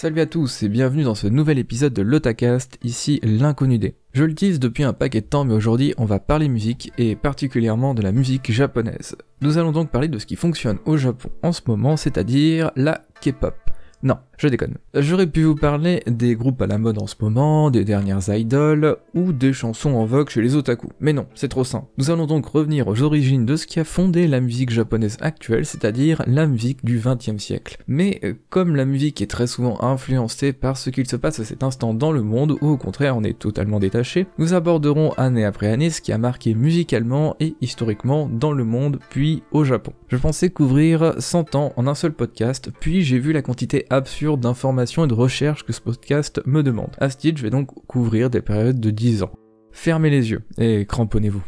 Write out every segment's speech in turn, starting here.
Salut à tous et bienvenue dans ce nouvel épisode de l'Otacast, ici l'inconnu des. Je le tease depuis un paquet de temps mais aujourd'hui on va parler musique et particulièrement de la musique japonaise. Nous allons donc parler de ce qui fonctionne au Japon en ce moment, c'est-à-dire la K-pop. Non, je déconne. J'aurais pu vous parler des groupes à la mode en ce moment, des dernières idoles, ou des chansons en vogue chez les otaku. Mais non, c'est trop simple. Nous allons donc revenir aux origines de ce qui a fondé la musique japonaise actuelle, c'est-à-dire la musique du XXe siècle. Mais euh, comme la musique est très souvent influencée par ce qu'il se passe à cet instant dans le monde, ou au contraire on est totalement détaché, nous aborderons année après année ce qui a marqué musicalement et historiquement dans le monde, puis au Japon. Je pensais couvrir 100 ans en un seul podcast, puis j'ai vu la quantité absurde d'informations et de recherches que ce podcast me demande. À ce titre, je vais donc couvrir des périodes de 10 ans. Fermez les yeux et cramponnez-vous,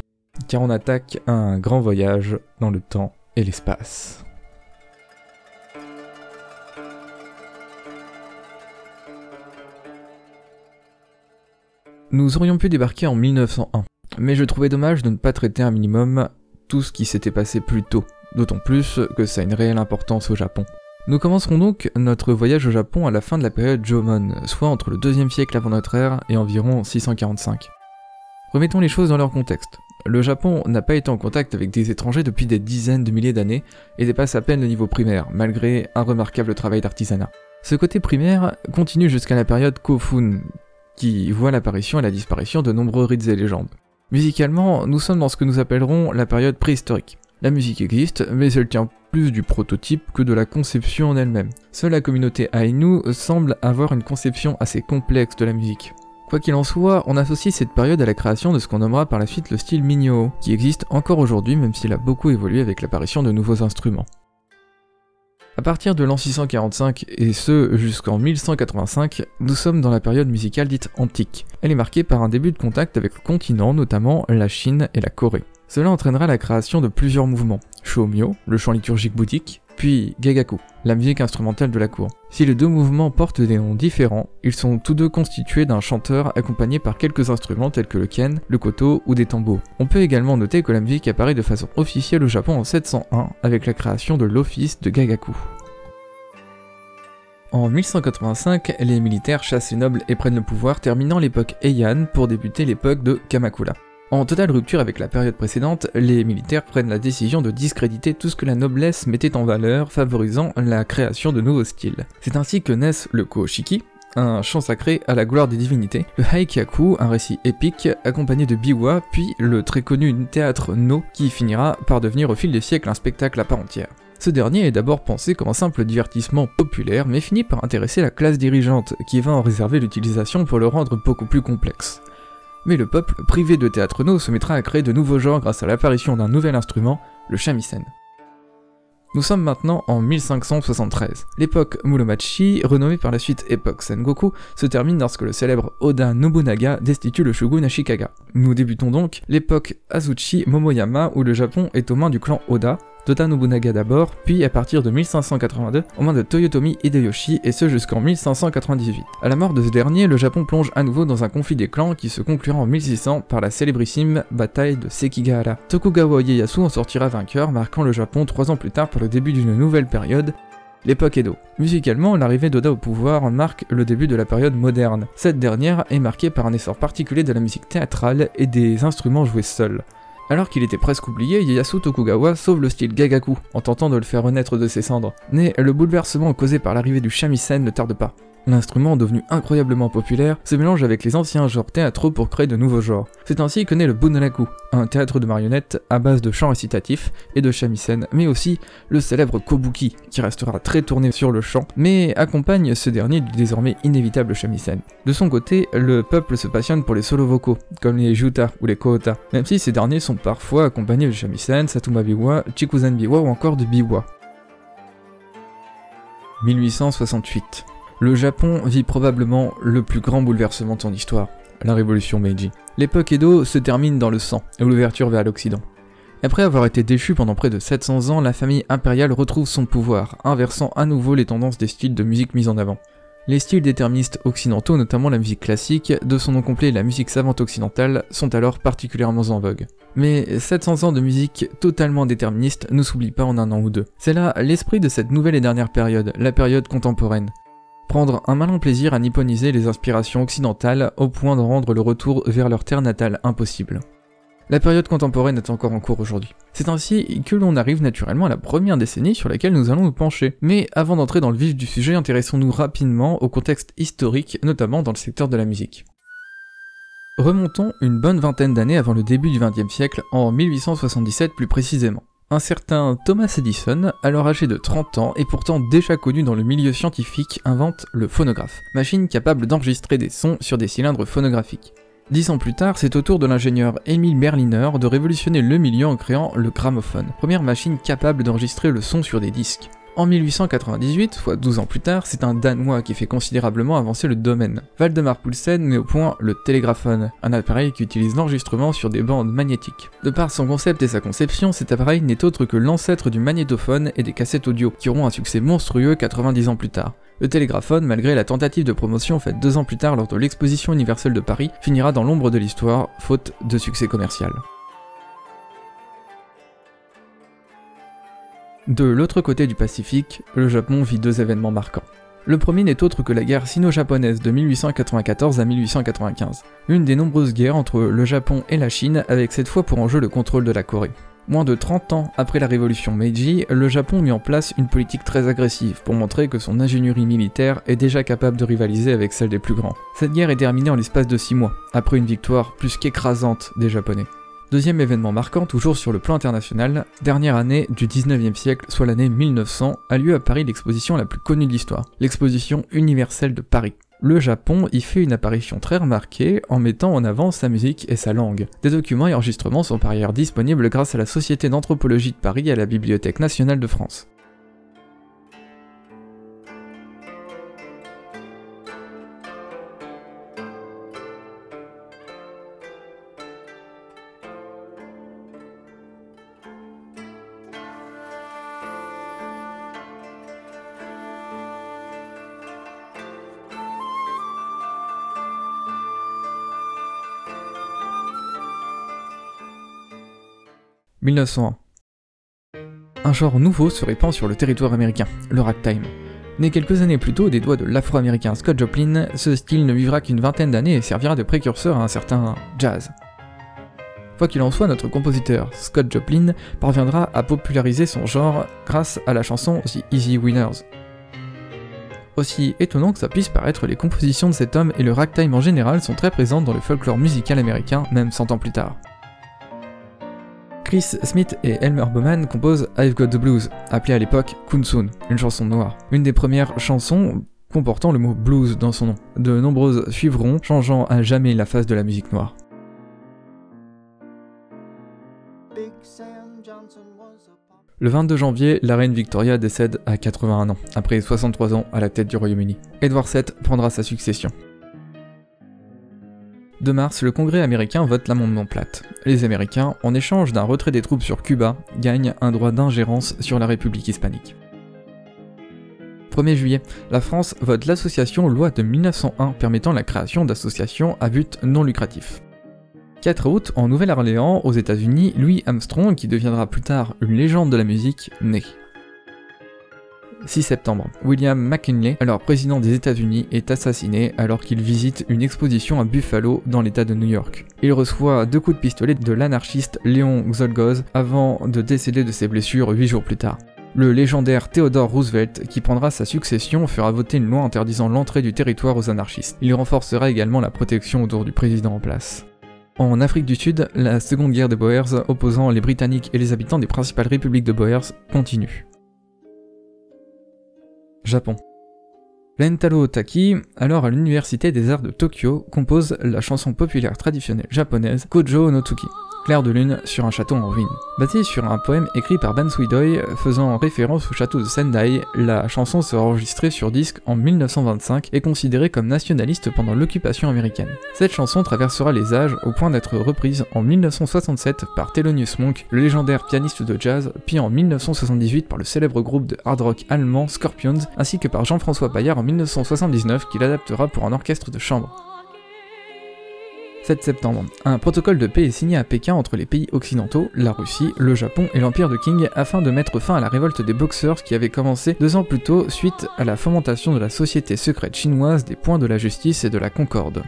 car on attaque un grand voyage dans le temps et l'espace. Nous aurions pu débarquer en 1901, mais je trouvais dommage de ne pas traiter un minimum tout ce qui s'était passé plus tôt, d'autant plus que ça a une réelle importance au Japon. Nous commencerons donc notre voyage au Japon à la fin de la période Jomon, soit entre le 2 siècle avant notre ère et environ 645. Remettons les choses dans leur contexte. Le Japon n'a pas été en contact avec des étrangers depuis des dizaines de milliers d'années et dépasse à peine le niveau primaire, malgré un remarquable travail d'artisanat. Ce côté primaire continue jusqu'à la période Kofun, qui voit l'apparition et la disparition de nombreux rites et légendes. Musicalement, nous sommes dans ce que nous appellerons la période préhistorique. La musique existe, mais elle tient plus du prototype que de la conception en elle-même. Seule la communauté Ainu semble avoir une conception assez complexe de la musique. Quoi qu'il en soit, on associe cette période à la création de ce qu'on nommera par la suite le style Minyo, qui existe encore aujourd'hui même s'il a beaucoup évolué avec l'apparition de nouveaux instruments. À partir de l'an 645 et ce jusqu'en 1185, nous sommes dans la période musicale dite antique. Elle est marquée par un début de contact avec le continent, notamment la Chine et la Corée. Cela entraînera la création de plusieurs mouvements. Shomyo, le chant liturgique bouddhique, puis Gagaku, la musique instrumentale de la cour. Si les deux mouvements portent des noms différents, ils sont tous deux constitués d'un chanteur accompagné par quelques instruments tels que le ken, le koto ou des tambours. On peut également noter que la musique apparaît de façon officielle au Japon en 701 avec la création de l'office de Gagaku. En 1185, les militaires chassent les nobles et prennent le pouvoir, terminant l'époque Heian pour débuter l'époque de Kamakura. En totale rupture avec la période précédente, les militaires prennent la décision de discréditer tout ce que la noblesse mettait en valeur, favorisant la création de nouveaux styles. C'est ainsi que naissent le Koshiki, un chant sacré à la gloire des divinités, le Haikyaku, un récit épique accompagné de biwa, puis le très connu théâtre No qui finira par devenir au fil des siècles un spectacle à part entière. Ce dernier est d'abord pensé comme un simple divertissement populaire, mais finit par intéresser la classe dirigeante, qui va en réserver l'utilisation pour le rendre beaucoup plus complexe mais le peuple, privé de théâtre no, se mettra à créer de nouveaux genres grâce à l'apparition d'un nouvel instrument, le shamisen. Nous sommes maintenant en 1573. L'époque Muromachi, renommée par la suite époque Sengoku, se termine lorsque le célèbre Oda Nobunaga destitue le shogun Ashikaga. Nous débutons donc l'époque Azuchi Momoyama où le Japon est aux mains du clan Oda, Toda Nobunaga d'abord, puis à partir de 1582 aux mains de Toyotomi Hideyoshi et ce jusqu'en 1598. À la mort de ce dernier, le Japon plonge à nouveau dans un conflit des clans qui se conclura en 1600 par la célébrissime bataille de Sekigahara. Tokugawa Ieyasu en sortira vainqueur, marquant le Japon trois ans plus tard pour le début d'une nouvelle période, l'époque Edo. Musicalement, l'arrivée d'Oda au pouvoir marque le début de la période moderne. Cette dernière est marquée par un essor particulier de la musique théâtrale et des instruments joués seuls. Alors qu'il était presque oublié, Ieyasu Tokugawa sauve le style Gagaku en tentant de le faire renaître de ses cendres. Mais le bouleversement causé par l'arrivée du shamisen ne tarde pas. L'instrument, devenu incroyablement populaire, se mélange avec les anciens genres théâtraux pour créer de nouveaux genres. C'est ainsi que naît le Bunraku, un théâtre de marionnettes à base de chants récitatifs et de shamisen, mais aussi le célèbre Kobuki, qui restera très tourné sur le chant, mais accompagne ce dernier du désormais inévitable shamisen. De son côté, le peuple se passionne pour les solos vocaux, comme les juta ou les koota, même si ces derniers sont parfois accompagnés de shamisen, satuma biwa, chikuzen biwa ou encore de biwa. 1868 le Japon vit probablement le plus grand bouleversement de son histoire, la révolution Meiji. L'époque Edo se termine dans le sang et l'ouverture vers l'Occident. Après avoir été déchue pendant près de 700 ans, la famille impériale retrouve son pouvoir, inversant à nouveau les tendances des styles de musique mis en avant. Les styles déterministes occidentaux, notamment la musique classique, de son nom complet la musique savante occidentale, sont alors particulièrement en vogue. Mais 700 ans de musique totalement déterministe ne s'oublie pas en un an ou deux. C'est là l'esprit de cette nouvelle et dernière période, la période contemporaine. Prendre un malin plaisir à nipponiser les inspirations occidentales au point de rendre le retour vers leur terre natale impossible. La période contemporaine est encore en cours aujourd'hui. C'est ainsi que l'on arrive naturellement à la première décennie sur laquelle nous allons nous pencher. Mais avant d'entrer dans le vif du sujet, intéressons-nous rapidement au contexte historique, notamment dans le secteur de la musique. Remontons une bonne vingtaine d'années avant le début du XXe siècle, en 1877 plus précisément. Un certain Thomas Edison, alors âgé de 30 ans et pourtant déjà connu dans le milieu scientifique, invente le phonographe, machine capable d'enregistrer des sons sur des cylindres phonographiques. Dix ans plus tard, c'est au tour de l'ingénieur Emil Berliner de révolutionner le milieu en créant le gramophone, première machine capable d'enregistrer le son sur des disques. En 1898, soit 12 ans plus tard, c'est un Danois qui fait considérablement avancer le domaine. Valdemar Poulsen met au point le télégraphone, un appareil qui utilise l'enregistrement sur des bandes magnétiques. De par son concept et sa conception, cet appareil n'est autre que l'ancêtre du magnétophone et des cassettes audio, qui auront un succès monstrueux 90 ans plus tard. Le télégraphone, malgré la tentative de promotion faite deux ans plus tard lors de l'exposition universelle de Paris, finira dans l'ombre de l'histoire, faute de succès commercial. De l'autre côté du Pacifique, le Japon vit deux événements marquants. Le premier n'est autre que la guerre sino-japonaise de 1894 à 1895, une des nombreuses guerres entre le Japon et la Chine avec cette fois pour enjeu le contrôle de la Corée. Moins de 30 ans après la révolution Meiji, le Japon mit en place une politique très agressive pour montrer que son ingénierie militaire est déjà capable de rivaliser avec celle des plus grands. Cette guerre est terminée en l'espace de 6 mois, après une victoire plus qu'écrasante des Japonais. Deuxième événement marquant, toujours sur le plan international, dernière année du 19e siècle, soit l'année 1900, a lieu à Paris l'exposition la plus connue de l'histoire, l'exposition universelle de Paris. Le Japon y fait une apparition très remarquée en mettant en avant sa musique et sa langue. Des documents et enregistrements sont par ailleurs disponibles grâce à la Société d'anthropologie de Paris et à la Bibliothèque nationale de France. 1901. Un genre nouveau se répand sur le territoire américain, le ragtime. Né quelques années plus tôt des doigts de l'afro-américain Scott Joplin, ce style ne vivra qu'une vingtaine d'années et servira de précurseur à un certain jazz. Quoi qu'il en soit, notre compositeur, Scott Joplin, parviendra à populariser son genre grâce à la chanson The Easy Winners. Aussi étonnant que ça puisse paraître, les compositions de cet homme et le ragtime en général sont très présentes dans le folklore musical américain, même 100 ans plus tard. Chris Smith et Elmer Bowman composent I've Got the Blues, appelée à l'époque Kunsun, une chanson noire. Une des premières chansons comportant le mot blues dans son nom. De nombreuses suivront, changeant à jamais la face de la musique noire. Le 22 janvier, la reine Victoria décède à 81 ans, après 63 ans à la tête du Royaume-Uni. Edward VII prendra sa succession. 2 mars, le Congrès américain vote l'amendement plate. Les Américains, en échange d'un retrait des troupes sur Cuba, gagnent un droit d'ingérence sur la République hispanique. 1er juillet, la France vote l'association loi de 1901 permettant la création d'associations à but non lucratif. 4 août, en Nouvelle-Orléans, aux États-Unis, Louis Armstrong, qui deviendra plus tard une légende de la musique, naît. 6 septembre, William McKinley, alors président des États-Unis, est assassiné alors qu'il visite une exposition à Buffalo dans l'État de New York. Il reçoit deux coups de pistolet de l'anarchiste Léon Xolgoz avant de décéder de ses blessures 8 jours plus tard. Le légendaire Theodore Roosevelt, qui prendra sa succession, fera voter une loi interdisant l'entrée du territoire aux anarchistes. Il renforcera également la protection autour du président en place. En Afrique du Sud, la seconde guerre des Boers opposant les Britanniques et les habitants des principales républiques de Boers continue. Japon. Lentaro Taki, alors à l'université des arts de Tokyo, compose la chanson populaire traditionnelle japonaise Kojo no Tsuki clair de lune sur un château en ruine. Basé sur un poème écrit par Ban Suidoi faisant référence au château de Sendai, la chanson sera enregistrée sur disque en 1925 et considérée comme nationaliste pendant l'occupation américaine. Cette chanson traversera les âges au point d'être reprise en 1967 par Thelonious Monk, le légendaire pianiste de jazz, puis en 1978 par le célèbre groupe de hard rock allemand Scorpions, ainsi que par Jean-François Paillard en 1979 qui l'adaptera pour un orchestre de chambre. 7 septembre. Un protocole de paix est signé à Pékin entre les pays occidentaux, la Russie, le Japon et l'Empire de Qing afin de mettre fin à la révolte des boxeurs qui avait commencé deux ans plus tôt suite à la fomentation de la société secrète chinoise des points de la justice et de la concorde.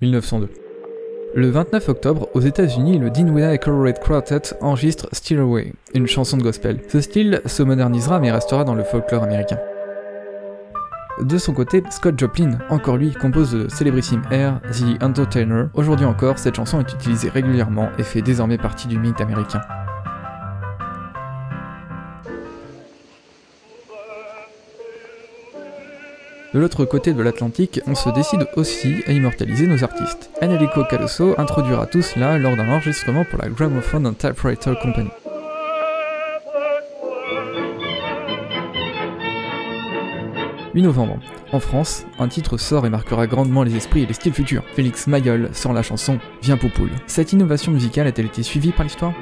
« 1902. Le 29 octobre, aux États-Unis, le Dinwiddie Colorado Quartet enregistre Still Away, une chanson de gospel. Ce style se modernisera mais restera dans le folklore américain. De son côté, Scott Joplin, encore lui, compose le célébrissime air The Entertainer. Aujourd'hui encore, cette chanson est utilisée régulièrement et fait désormais partie du mythe américain. De l'autre côté de l'Atlantique, on se décide aussi à immortaliser nos artistes. Enrico Caruso introduira tout cela lors d'un enregistrement pour la Gramophone and Typewriter Company. « 8 novembre. En France, un titre sort et marquera grandement les esprits et les styles futurs. Félix Mayol sort la chanson Viens Poupoule. Cette innovation musicale a-t-elle été suivie par l'histoire?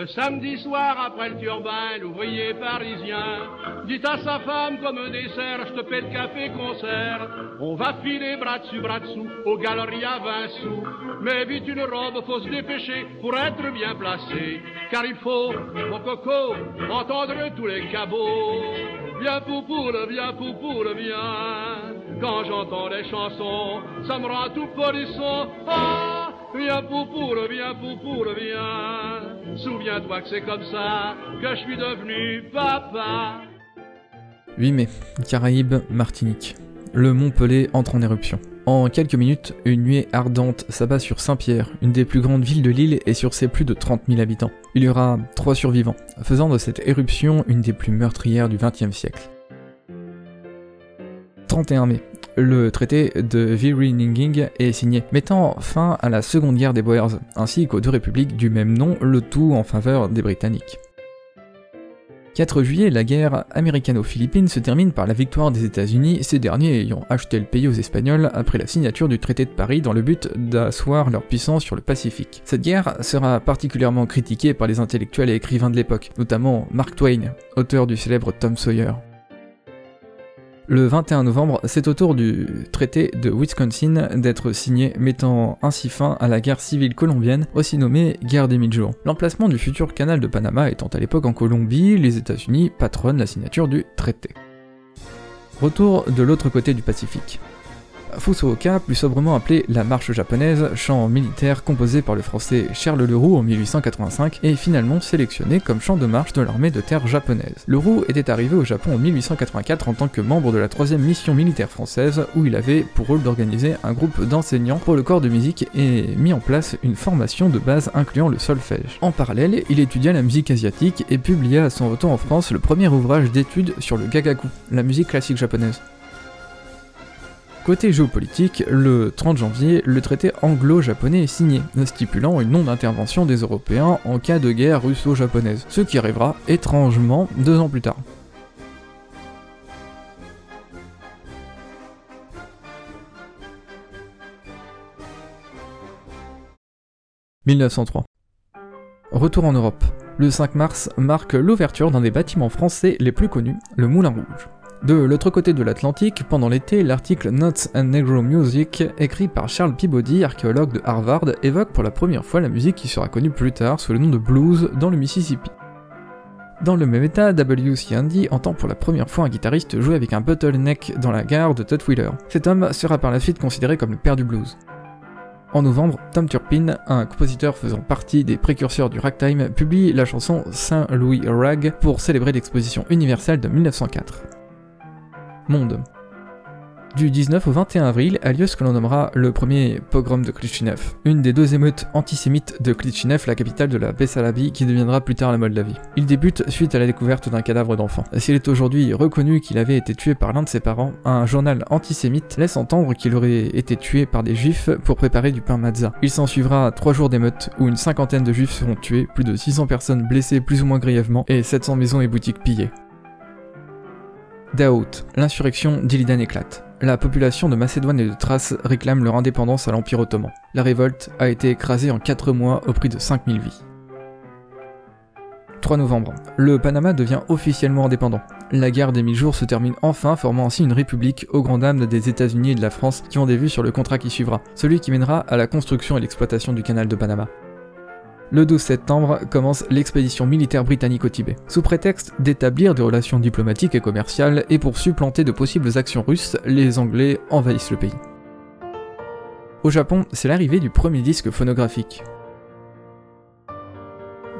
Le samedi soir après le turbin, l'ouvrier parisien dit à sa femme comme dessert, je te paie le café concert. On va filer bras dessus, bras dessous, aux galeries à 20 sous. Mais vite une robe, faut se dépêcher pour être bien placé. Car il faut, mon coco, entendre tous les cabots. Viens poupoule, viens poupoule, viens. Quand j'entends les chansons, ça me rend tout polisson. Ah Viens viens viens. Souviens-toi que c'est comme ça que je suis devenu papa. 8 mai, Caraïbes, Martinique. Le mont Pelé entre en éruption. En quelques minutes, une nuée ardente s'abat sur Saint-Pierre, une des plus grandes villes de l'île et sur ses plus de 30 000 habitants. Il y aura trois survivants, faisant de cette éruption une des plus meurtrières du XXe siècle. 31 mai, le traité de Virininging est signé, mettant fin à la Seconde Guerre des Boers, ainsi qu'aux deux républiques du même nom, le tout en faveur des Britanniques. 4 juillet, la guerre américano-philippine se termine par la victoire des États-Unis, ces derniers ayant acheté le pays aux Espagnols après la signature du traité de Paris dans le but d'asseoir leur puissance sur le Pacifique. Cette guerre sera particulièrement critiquée par les intellectuels et écrivains de l'époque, notamment Mark Twain, auteur du célèbre Tom Sawyer. Le 21 novembre, c'est au tour du traité de Wisconsin d'être signé, mettant ainsi fin à la guerre civile colombienne, aussi nommée guerre des mille jours. L'emplacement du futur canal de Panama étant à l'époque en Colombie, les États-Unis patronnent la signature du traité. Retour de l'autre côté du Pacifique. Fukuoka, plus sobrement appelé la marche japonaise, chant militaire composé par le français Charles Leroux en 1885, est finalement sélectionné comme chant de marche de l'armée de terre japonaise. Leroux était arrivé au Japon en 1884 en tant que membre de la 3 mission militaire française, où il avait pour rôle d'organiser un groupe d'enseignants pour le corps de musique et mis en place une formation de base incluant le solfège. En parallèle, il étudia la musique asiatique et publia à son retour en France le premier ouvrage d'études sur le gagaku, la musique classique japonaise. Côté géopolitique, le 30 janvier, le traité anglo-japonais est signé, stipulant une non-intervention des Européens en cas de guerre russo-japonaise, ce qui arrivera étrangement deux ans plus tard. « 1903. Retour en Europe. Le 5 mars marque l'ouverture d'un des bâtiments français les plus connus, le Moulin Rouge. De l'autre côté de l'Atlantique, pendant l'été, l'article Notes and Negro Music, écrit par Charles Peabody, archéologue de Harvard, évoque pour la première fois la musique qui sera connue plus tard sous le nom de blues dans le Mississippi. Dans le même état, W.C. Andy entend pour la première fois un guitariste jouer avec un bottleneck dans la gare de Wheeler. Cet homme sera par la suite considéré comme le père du blues. En novembre, Tom Turpin, un compositeur faisant partie des précurseurs du ragtime, publie la chanson Saint Louis Rag pour célébrer l'exposition universelle de 1904 Du 19 au 21 avril a lieu ce que l'on nommera le premier pogrom de Klitchinev, une des deux émeutes antisémites de Klitchinev, la capitale de la Bessarabie, qui deviendra plus tard la Moldavie. Il débute suite à la découverte d'un cadavre d'enfant. S'il est aujourd'hui reconnu qu'il avait été tué par l'un de ses parents, un journal antisémite laisse entendre qu'il aurait été tué par des juifs pour préparer du pain matzah. Il s'en suivra trois jours d'émeutes où une cinquantaine de juifs seront tués, plus de 600 personnes blessées plus ou moins grièvement et 700 maisons et boutiques pillées. Daout, l'insurrection d'Illidan éclate. La population de Macédoine et de Thrace réclame leur indépendance à l'Empire ottoman. La révolte a été écrasée en 4 mois au prix de 5000 vies. 3 novembre, le Panama devient officiellement indépendant. La guerre des mille jours se termine enfin, formant ainsi une république aux grandes dames des États-Unis et de la France qui ont des vues sur le contrat qui suivra, celui qui mènera à la construction et l'exploitation du canal de Panama. Le 12 septembre commence l'expédition militaire britannique au Tibet, sous prétexte d'établir des relations diplomatiques et commerciales et pour supplanter de possibles actions russes, les Anglais envahissent le pays. Au Japon, c'est l'arrivée du premier disque phonographique.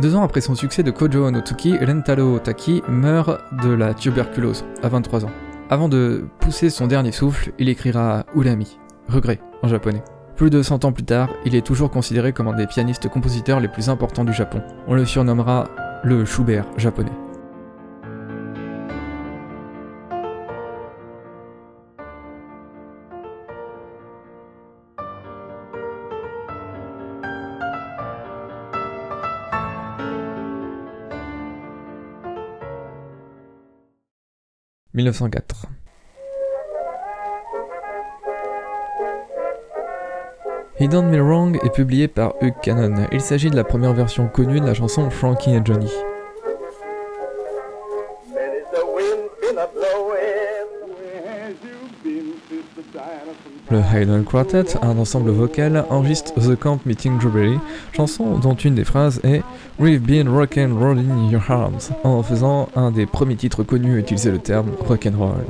Deux ans après son succès de Kojo Onotuki, Rentaro Taki meurt de la tuberculose, à 23 ans. Avant de pousser son dernier souffle, il écrira Ulami, regret en japonais. Plus de 100 ans plus tard, il est toujours considéré comme un des pianistes-compositeurs les plus importants du Japon. On le surnommera le Schubert japonais. « 1904. He Don't Me Wrong est publié par Hugh Cannon. Il s'agit de la première version connue de la chanson Frankie et Johnny. Le Haydn Quartet, un ensemble vocal, enregistre The Camp Meeting Drawberry, chanson dont une des phrases est We've been rockin' rolling your arms, en faisant un des premiers titres connus à utiliser le terme rock'n'roll.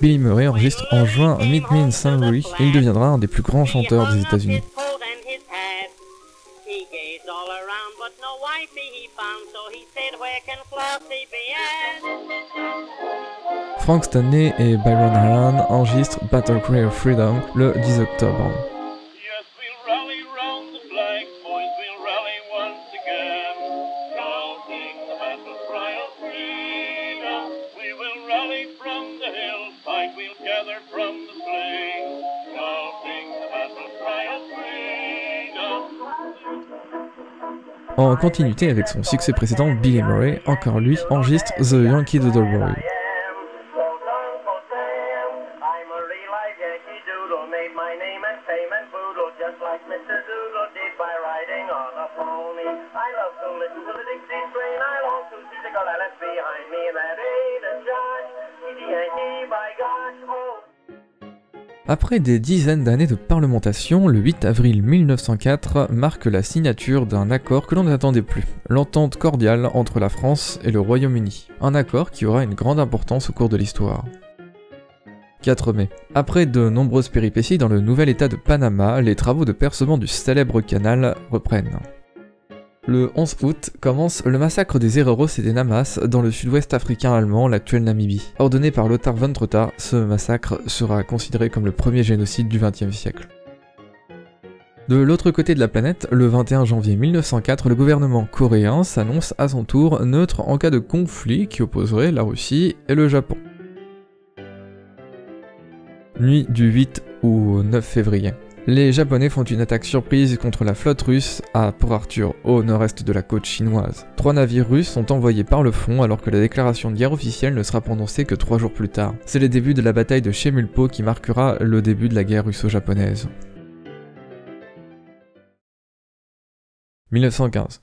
Billy Murray enregistre en juin Meet Me in St. Louis et il deviendra un des plus grands chanteurs des États-Unis. Frank Stanley et Byron Allen enregistrent Battle Cry of Freedom le 10 octobre. Continuité avec son succès précédent, Billy Murray, encore lui, enregistre The Yankee Doodle Boy. Après des dizaines d'années de parlementation, le 8 avril 1904 marque la signature d'un accord que l'on n'attendait plus, l'entente cordiale entre la France et le Royaume-Uni. Un accord qui aura une grande importance au cours de l'histoire. 4 mai. Après de nombreuses péripéties dans le nouvel état de Panama, les travaux de percement du célèbre canal reprennent. Le 11 août commence le massacre des Hereros et des Namas dans le sud-ouest africain allemand, l'actuelle Namibie. Ordonné par Lothar von Trotha, ce massacre sera considéré comme le premier génocide du XXe siècle. De l'autre côté de la planète, le 21 janvier 1904, le gouvernement coréen s'annonce à son tour neutre en cas de conflit qui opposerait la Russie et le Japon. Nuit du 8 au 9 février. Les Japonais font une attaque surprise contre la flotte russe à Port Arthur, au nord-est de la côte chinoise. Trois navires russes sont envoyés par le fond alors que la déclaration de guerre officielle ne sera prononcée que trois jours plus tard. C'est le début de la bataille de Chemulpo qui marquera le début de la guerre russo-japonaise. 1915.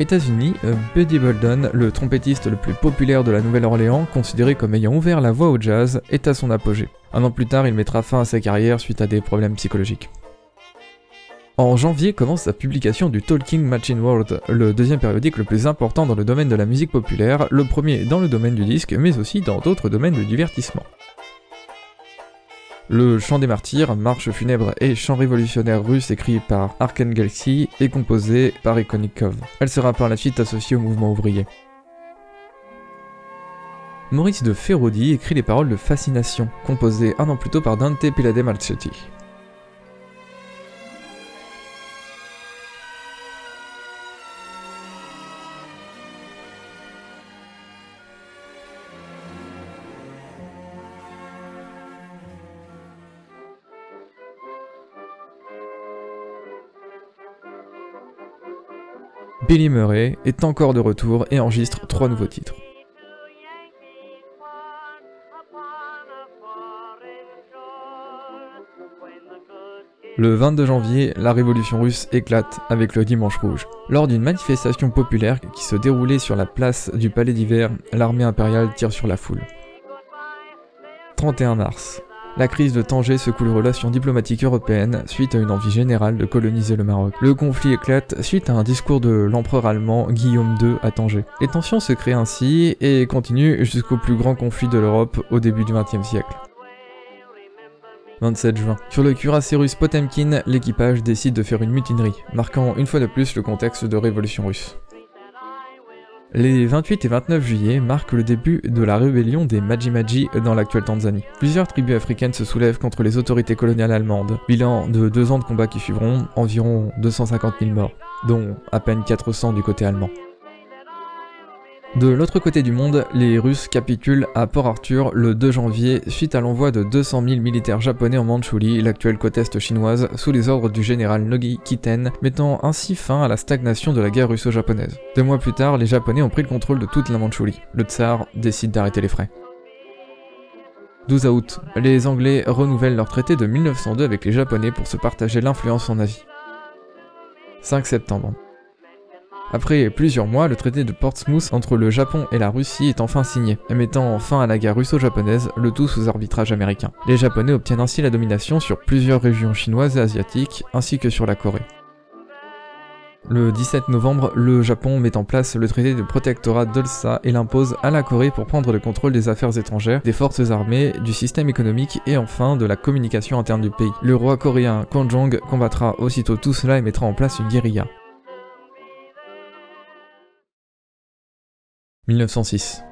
États-Unis, euh, Buddy Bolden, le trompettiste le plus populaire de la Nouvelle-Orléans, considéré comme ayant ouvert la voie au jazz, est à son apogée. Un an plus tard, il mettra fin à sa carrière suite à des problèmes psychologiques. En janvier commence la publication du Talking Machine World, le deuxième périodique le plus important dans le domaine de la musique populaire, le premier dans le domaine du disque, mais aussi dans d'autres domaines de divertissement. Le chant des martyrs, marche funèbre et chant révolutionnaire russe écrit par Arkhangelski est composé par Ikonikov. Elle sera par la suite associée au mouvement ouvrier. Maurice de Ferrodi écrit les paroles de Fascination, composées un an plus tôt par Dante Pilade Marchetti. Billy Murray est encore de retour et enregistre trois nouveaux titres. Le 22 janvier, la révolution russe éclate avec le Dimanche Rouge. Lors d'une manifestation populaire qui se déroulait sur la place du Palais d'Hiver, l'armée impériale tire sur la foule. 31 mars. La crise de Tanger secoue les relations diplomatiques européennes suite à une envie générale de coloniser le Maroc. Le conflit éclate suite à un discours de l'empereur allemand Guillaume II à Tanger. Les tensions se créent ainsi et continuent jusqu'au plus grand conflit de l'Europe au début du XXe siècle. 27 juin. Sur le cuirassé russe Potemkin, l'équipage décide de faire une mutinerie, marquant une fois de plus le contexte de révolution russe. Les 28 et 29 juillet marquent le début de la rébellion des Maji-Maji dans l'actuelle Tanzanie. Plusieurs tribus africaines se soulèvent contre les autorités coloniales allemandes. Bilan de deux ans de combats qui suivront, environ 250 000 morts, dont à peine 400 du côté allemand. De l'autre côté du monde, les Russes capitulent à Port Arthur le 2 janvier suite à l'envoi de 200 000 militaires japonais en Mandchourie, l'actuelle côte est chinoise, sous les ordres du général Nogi Kiten, mettant ainsi fin à la stagnation de la guerre russo-japonaise. Deux mois plus tard, les Japonais ont pris le contrôle de toute la Mandchourie. Le tsar décide d'arrêter les frais. 12 août, les Anglais renouvellent leur traité de 1902 avec les Japonais pour se partager l'influence en Asie. 5 septembre. Après plusieurs mois, le traité de Portsmouth entre le Japon et la Russie est enfin signé, mettant fin à la guerre russo-japonaise, le tout sous arbitrage américain. Les Japonais obtiennent ainsi la domination sur plusieurs régions chinoises et asiatiques, ainsi que sur la Corée. Le 17 novembre, le Japon met en place le traité de protectorat d'Olsa et l'impose à la Corée pour prendre le contrôle des affaires étrangères, des forces armées, du système économique et enfin de la communication interne du pays. Le roi coréen Konjong combattra aussitôt tout cela et mettra en place une guérilla. 1906.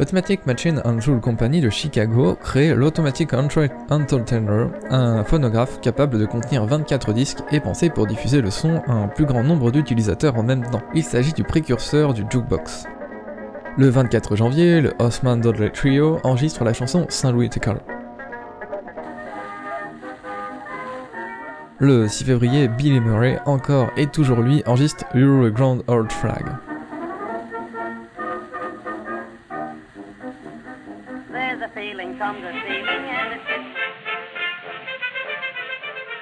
Automatic Machine Control Company de Chicago crée l'Automatic Entertainer, un phonographe capable de contenir 24 disques et pensé pour diffuser le son à un plus grand nombre d'utilisateurs en même temps. Il s'agit du précurseur du jukebox. Le 24 janvier, le Osman Dudley Trio enregistre la chanson Saint Louis Tickle. Le 6 février, Billy Murray, encore et toujours lui, enregistre You're a Grand Old Flag.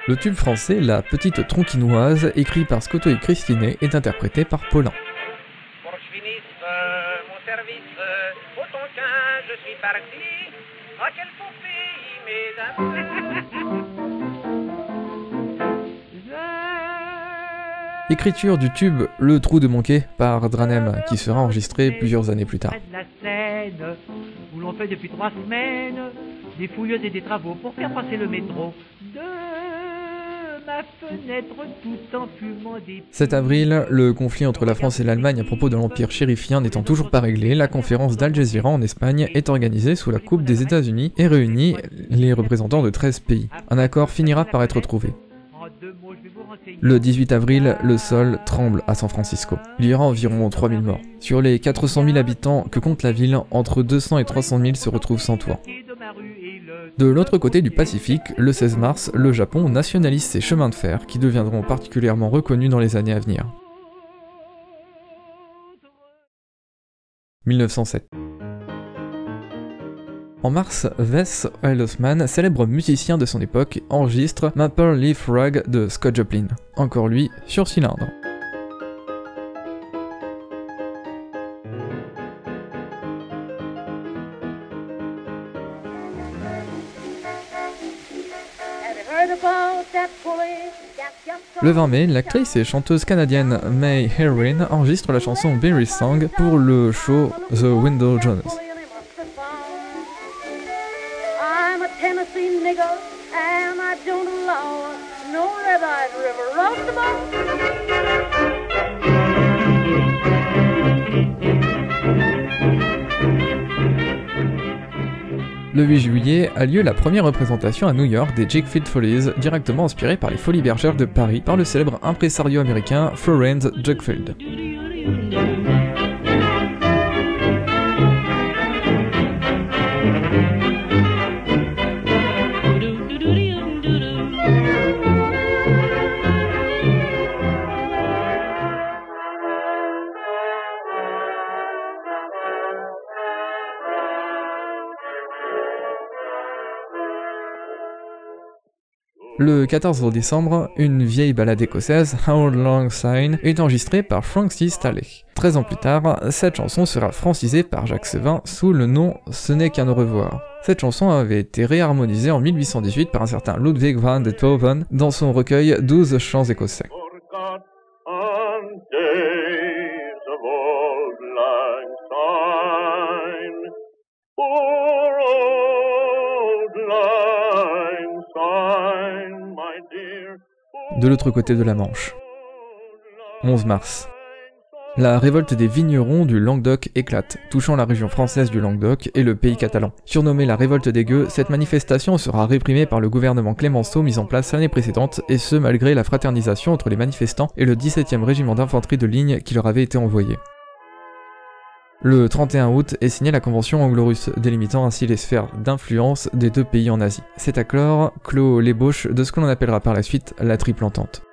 Le tube français La Petite Tronquinoise, écrit par Scotto et Christinet, est interprété par Paulin. Pour Écriture du tube Le Trou de Monquet par Dranem, qui sera enregistré plusieurs années plus tard. La scène, où l'on fait depuis trois semaines des fouilleuses et des travaux pour faire passer le métro de ma fenêtre tout en fumant des... 7 avril, le conflit entre la France et l'Allemagne à propos de l'empire chérifien n'étant toujours pas réglé, la conférence d'Al Jazeera en Espagne est organisée sous la coupe des États-Unis et réunit les représentants de 13 pays. Un accord finira par être trouvé. Le 18 avril, le sol tremble à San Francisco. Il y aura environ 3000 morts. Sur les 400 000 habitants que compte la ville, entre 200 et 300 000 se retrouvent sans toit. De l'autre côté du Pacifique, le 16 mars, le Japon nationalise ses chemins de fer qui deviendront particulièrement reconnus dans les années à venir. 1907 en mars, Wes Eilosman, célèbre musicien de son époque, enregistre Maple Leaf Rug de Scott Joplin. Encore lui, sur cylindre. Le 20 mai, l'actrice et chanteuse canadienne May Herring enregistre la chanson Berry Song pour le show The Window Jones. Le 8 juillet a lieu la première représentation à New York des Jiggfield Follies, directement inspirée par les Folies Bergères de Paris par le célèbre impresario américain Florence Jugfield. Le 14 décembre, une vieille ballade écossaise, How Long Sign, est enregistrée par Francis Staley. 13 ans plus tard, cette chanson sera francisée par Jacques Sevin sous le nom Ce n'est qu'un au revoir. Cette chanson avait été réharmonisée en 1818 par un certain Ludwig van Beethoven dans son recueil 12 chants écossais. De l'autre côté de la Manche. 11 mars. La révolte des vignerons du Languedoc éclate, touchant la région française du Languedoc et le pays catalan. Surnommée la révolte des gueux, cette manifestation sera réprimée par le gouvernement Clémenceau mis en place l'année précédente, et ce malgré la fraternisation entre les manifestants et le 17e régiment d'infanterie de ligne qui leur avait été envoyé. Le 31 août est signée la convention anglo-russe, délimitant ainsi les sphères d'influence des deux pays en Asie. Cet accord clôt l'ébauche de ce que l'on appellera par la suite la triple entente.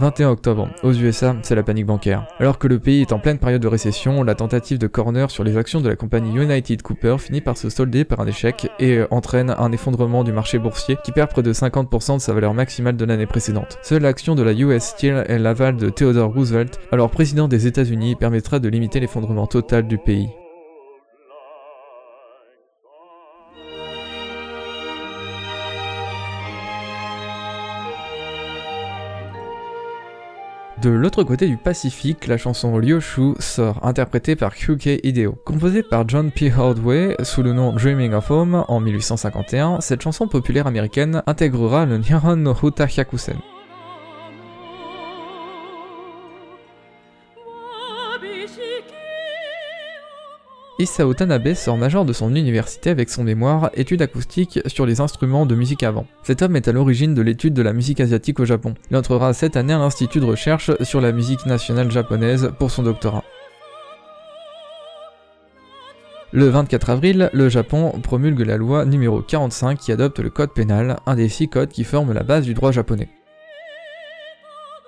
21 octobre, aux USA, c'est la panique bancaire. Alors que le pays est en pleine période de récession, la tentative de corner sur les actions de la compagnie United Cooper finit par se solder par un échec et entraîne un effondrement du marché boursier qui perd près de 50% de sa valeur maximale de l'année précédente. Seule l'action de la US Steel et l'aval de Theodore Roosevelt, alors président des États-Unis, permettra de limiter l'effondrement total du pays. De l'autre côté du Pacifique, la chanson Shu sort, interprétée par QK Hideo. Composée par John P. Hardway sous le nom Dreaming of Home en 1851, cette chanson populaire américaine intégrera le Nihon no Huta Hyakusen. Isao Tanabe sort major de son université avec son mémoire Études acoustiques sur les instruments de musique avant. Cet homme est à l'origine de l'étude de la musique asiatique au Japon. Il entrera cette année à l'Institut de recherche sur la musique nationale japonaise pour son doctorat. Le 24 avril, le Japon promulgue la loi numéro 45 qui adopte le code pénal, un des six codes qui forment la base du droit japonais.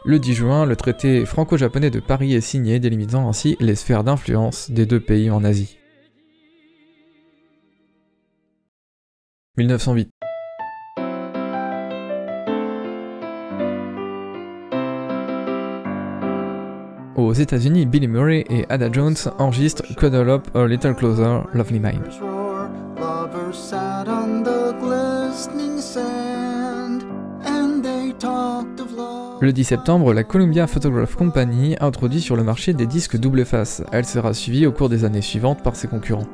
Le 10 juin, le traité franco-japonais de Paris est signé, délimitant ainsi les sphères d'influence des deux pays en Asie. 1908. Aux États-Unis, Billy Murray et Ada Jones enregistrent Cuddle Up a Little Closer, Lovely Mind. Le 10 septembre, la Columbia Photograph Company introduit sur le marché des disques double face. Elle sera suivie au cours des années suivantes par ses concurrents.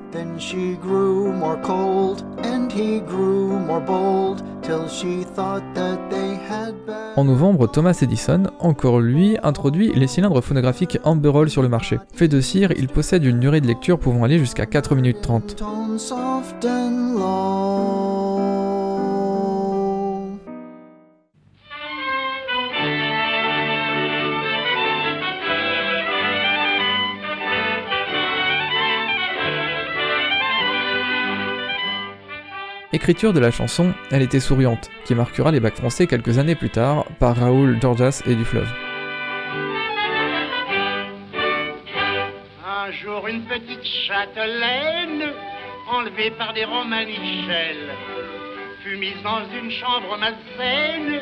En novembre, Thomas Edison, encore lui, introduit les cylindres phonographiques Amberol sur le marché. Fait de cire, il possède une durée de lecture pouvant aller jusqu'à 4 minutes 30. Écriture de la chanson, elle était souriante, qui marquera les bacs français quelques années plus tard par Raoul Georgias et Dufleuve. Un jour, une petite châtelaine, enlevée par des Romanichels, fut mise dans une chambre malsaine,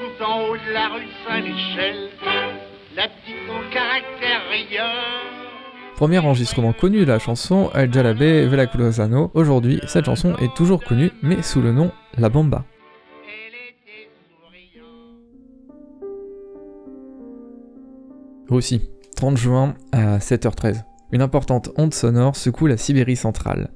tout en haut de la rue Saint-Michel. La petite au caractère rieur Premier enregistrement connu de la chanson El Jalabe Velaculosano. Aujourd'hui, cette chanson est toujours connue, mais sous le nom La Bamba. Russie, 30 juin à 7h13. Une importante onde sonore secoue la Sibérie centrale.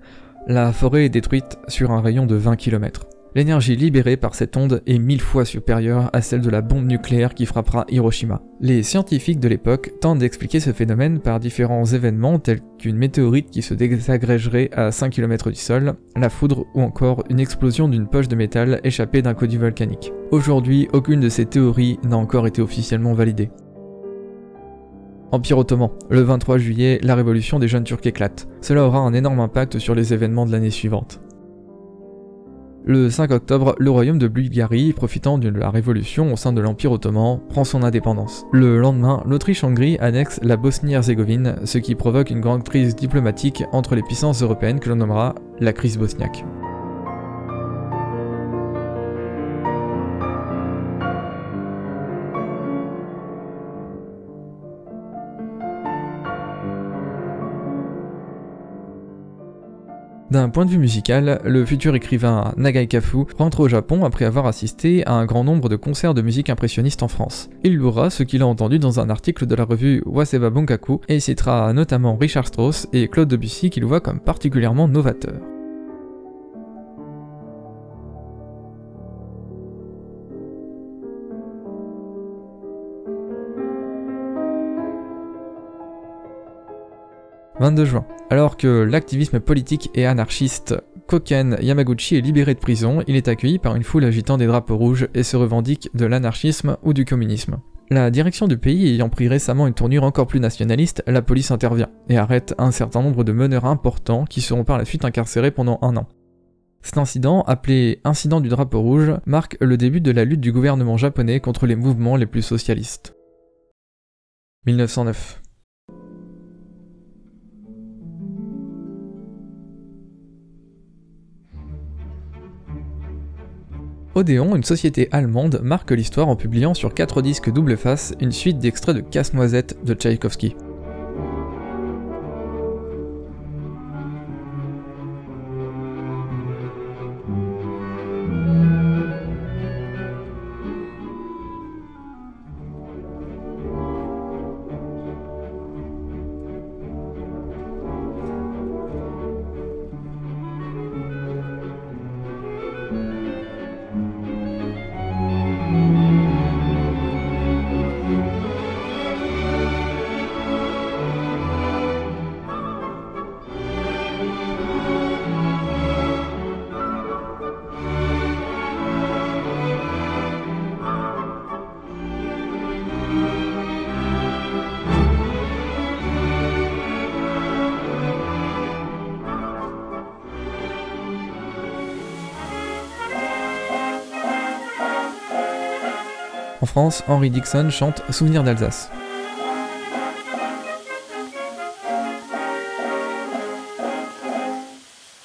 La forêt est détruite sur un rayon de 20 km. L'énergie libérée par cette onde est mille fois supérieure à celle de la bombe nucléaire qui frappera Hiroshima. Les scientifiques de l'époque tentent d'expliquer ce phénomène par différents événements tels qu'une météorite qui se désagrégerait à 5 km du sol, la foudre ou encore une explosion d'une poche de métal échappée d'un conduit volcanique. Aujourd'hui, aucune de ces théories n'a encore été officiellement validée. Empire ottoman. Le 23 juillet, la révolution des jeunes turcs éclate. Cela aura un énorme impact sur les événements de l'année suivante. Le 5 octobre, le royaume de Bulgarie, profitant de la révolution au sein de l'Empire ottoman, prend son indépendance. Le lendemain, l'Autriche-Hongrie annexe la Bosnie-Herzégovine, ce qui provoque une grande crise diplomatique entre les puissances européennes que l'on nommera la crise bosniaque. D'un point de vue musical, le futur écrivain Nagai Kafu rentre au Japon après avoir assisté à un grand nombre de concerts de musique impressionniste en France. Il louera ce qu'il a entendu dans un article de la revue Waseba Bunkaku et citera notamment Richard Strauss et Claude Debussy qu'il voit comme particulièrement novateurs. « 22 juin. Alors que l'activisme politique et anarchiste Koken Yamaguchi est libéré de prison, il est accueilli par une foule agitant des drapeaux rouges et se revendique de l'anarchisme ou du communisme. La direction du pays ayant pris récemment une tournure encore plus nationaliste, la police intervient et arrête un certain nombre de meneurs importants qui seront par la suite incarcérés pendant un an. Cet incident, appelé Incident du drapeau rouge, marque le début de la lutte du gouvernement japonais contre les mouvements les plus socialistes. 1909 Odéon, une société allemande, marque l'histoire en publiant sur 4 disques double face une suite d'extraits de Casse-Noisette de Tchaïkovski. En France, Henry Dixon chante Souvenir d'Alsace.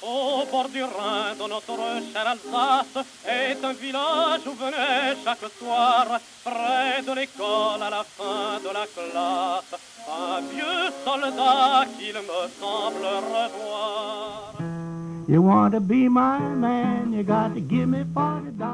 Au bord du Rhin, dans notre chère Alsace, est un village où venait chaque soir, près de l'école à la fin de la classe, un vieux soldat qu'il me semble revoir.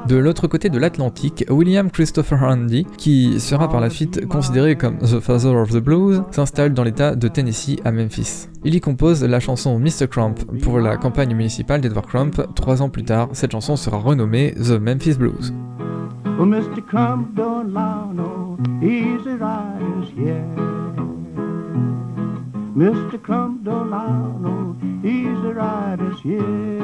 De l'autre côté de l'Atlantique, William Christopher Handy, qui sera par la suite considéré comme The Father of the Blues, s'installe dans l'état de Tennessee à Memphis. Il y compose la chanson Mr. Crump pour la campagne municipale d'Edward Crump. Trois ans plus tard, cette chanson sera renommée The Memphis Blues. Mr. Crump don't allow no easy riders here.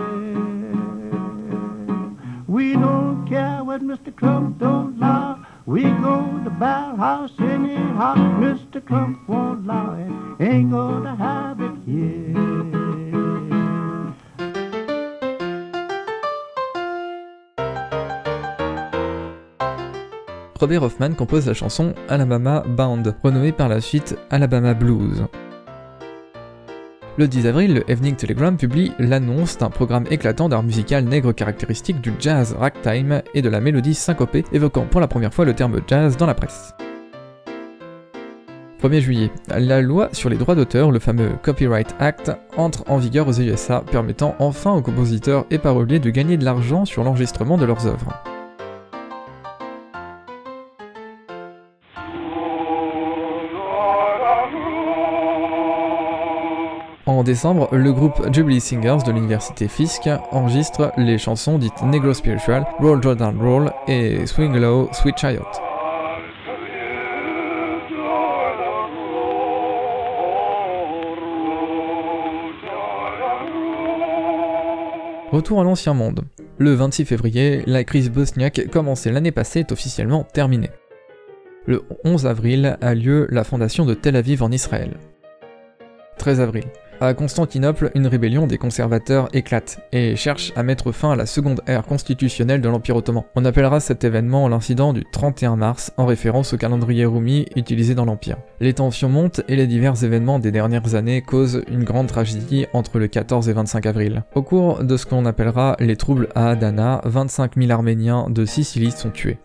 We don't care what Mr. Crump don't allow. We go to Bell House anyhow. Mr. Crump won't allow it. Ain't gonna have it here. Robert Hoffman compose la chanson Alabama Bound, renommée par la suite Alabama Blues. Le 10 avril, le Evening Telegram publie l'annonce d'un programme éclatant d'art musical nègre caractéristique du jazz ragtime et de la mélodie syncopée, évoquant pour la première fois le terme jazz dans la presse. 1er juillet, la loi sur les droits d'auteur, le fameux Copyright Act, entre en vigueur aux USA, permettant enfin aux compositeurs et paroliers de gagner de l'argent sur l'enregistrement de leurs œuvres. En décembre, le groupe Jubilee Singers de l'université Fisk enregistre les chansons dites Negro Spiritual, Roll Jordan Roll et Swing Low, Sweet Child. Retour à l'ancien monde. Le 26 février, la crise bosniaque commencée l'année passée est officiellement terminée. Le 11 avril a lieu la fondation de Tel Aviv en Israël. 13 avril. À Constantinople, une rébellion des conservateurs éclate et cherche à mettre fin à la seconde ère constitutionnelle de l'Empire ottoman. On appellera cet événement l'incident du 31 mars en référence au calendrier Rumi utilisé dans l'Empire. Les tensions montent et les divers événements des dernières années causent une grande tragédie entre le 14 et 25 avril. Au cours de ce qu'on appellera les troubles à Adana, 25 000 Arméniens de Sicile sont tués.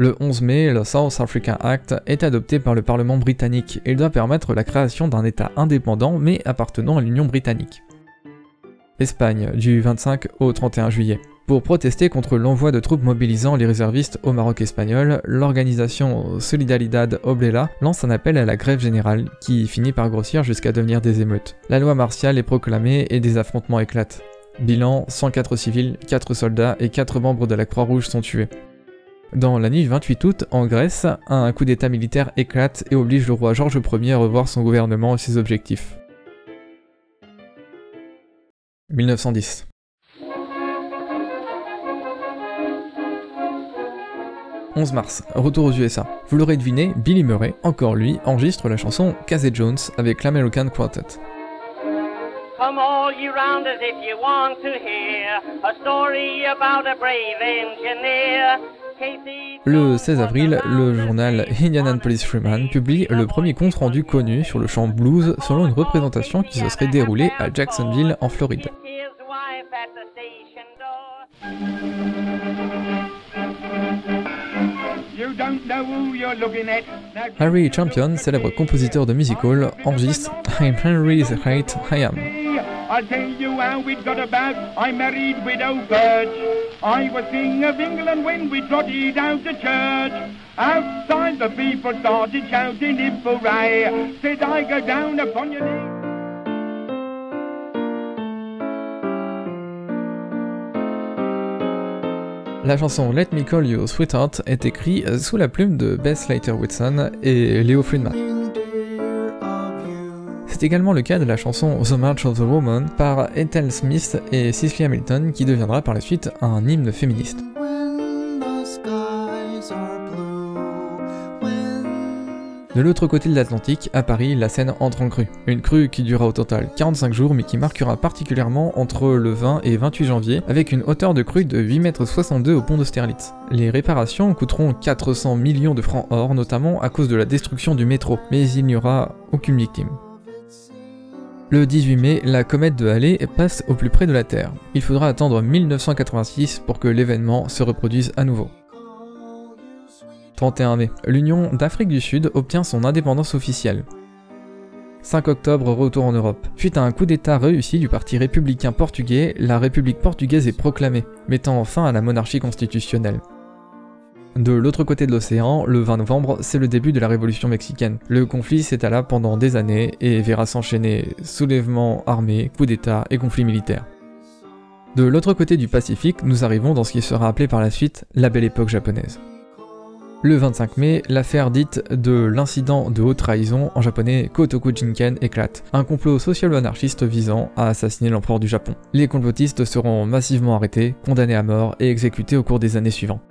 Le 11 mai, le South African Act est adopté par le Parlement britannique et il doit permettre la création d'un État indépendant mais appartenant à l'Union britannique. Espagne, du 25 au 31 juillet. Pour protester contre l'envoi de troupes mobilisant les réservistes au Maroc espagnol, l'organisation Solidaridad Oblela lance un appel à la grève générale qui finit par grossir jusqu'à devenir des émeutes. La loi martiale est proclamée et des affrontements éclatent. Bilan 104 civils, 4 soldats et 4 membres de la Croix-Rouge sont tués. Dans la nuit du 28 août, en Grèce, un coup d'état militaire éclate et oblige le roi Georges Ier à revoir son gouvernement et ses objectifs. 1910 11 mars, retour aux USA. Vous l'aurez deviné, Billy Murray, encore lui, enregistre la chanson Casey Jones avec l'American Quartet. Le 16 avril, le journal Indianapolis Freeman publie le premier compte rendu connu sur le chant blues selon une représentation qui se serait déroulée à Jacksonville en Floride. Harry Champion, célèbre compositeur de music enregistre I'm Henry the Great I Am. I was king of England when we trotted out to church. Outside the people started shouting in hooray. Said I go down upon your knees. La chanson Let Me Call You Sweetheart est écrite sous la plume de Bess Slater Whitson et Leo Friedman. C'est également le cas de la chanson The March of the Woman par Ethel Smith et Cicely Hamilton qui deviendra par la suite un hymne féministe. De l'autre côté de l'Atlantique, à Paris, la scène entre en crue. Une crue qui durera au total 45 jours mais qui marquera particulièrement entre le 20 et 28 janvier avec une hauteur de crue de 8,62 m au pont d'Austerlitz. Les réparations coûteront 400 millions de francs or, notamment à cause de la destruction du métro, mais il n'y aura aucune victime. Le 18 mai, la comète de Halley passe au plus près de la Terre. Il faudra attendre 1986 pour que l'événement se reproduise à nouveau. 31 mai, l'Union d'Afrique du Sud obtient son indépendance officielle. 5 octobre, retour en Europe. Suite à un coup d'État réussi du parti républicain portugais, la République portugaise est proclamée, mettant fin à la monarchie constitutionnelle. De l'autre côté de l'océan, le 20 novembre, c'est le début de la révolution mexicaine. Le conflit s'étala pendant des années et verra s'enchaîner soulèvements armés, coups d'État et conflits militaires. De l'autre côté du Pacifique, nous arrivons dans ce qui sera appelé par la suite la belle époque japonaise. Le 25 mai, l'affaire dite de l'incident de haute trahison, en japonais Kotoku Jinken, éclate. Un complot social-anarchiste visant à assassiner l'empereur du Japon. Les complotistes seront massivement arrêtés, condamnés à mort et exécutés au cours des années suivantes.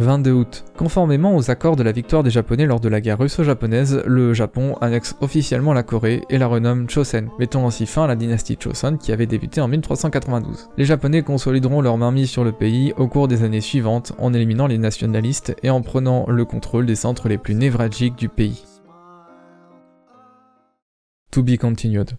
22 août. Conformément aux accords de la victoire des Japonais lors de la guerre russo-japonaise, le Japon annexe officiellement la Corée et la renomme Chosen, mettant ainsi fin à la dynastie Chosun qui avait débuté en 1392. Les Japonais consolideront leur mainmise sur le pays au cours des années suivantes en éliminant les nationalistes et en prenant le contrôle des centres les plus névralgiques du pays. To be continued.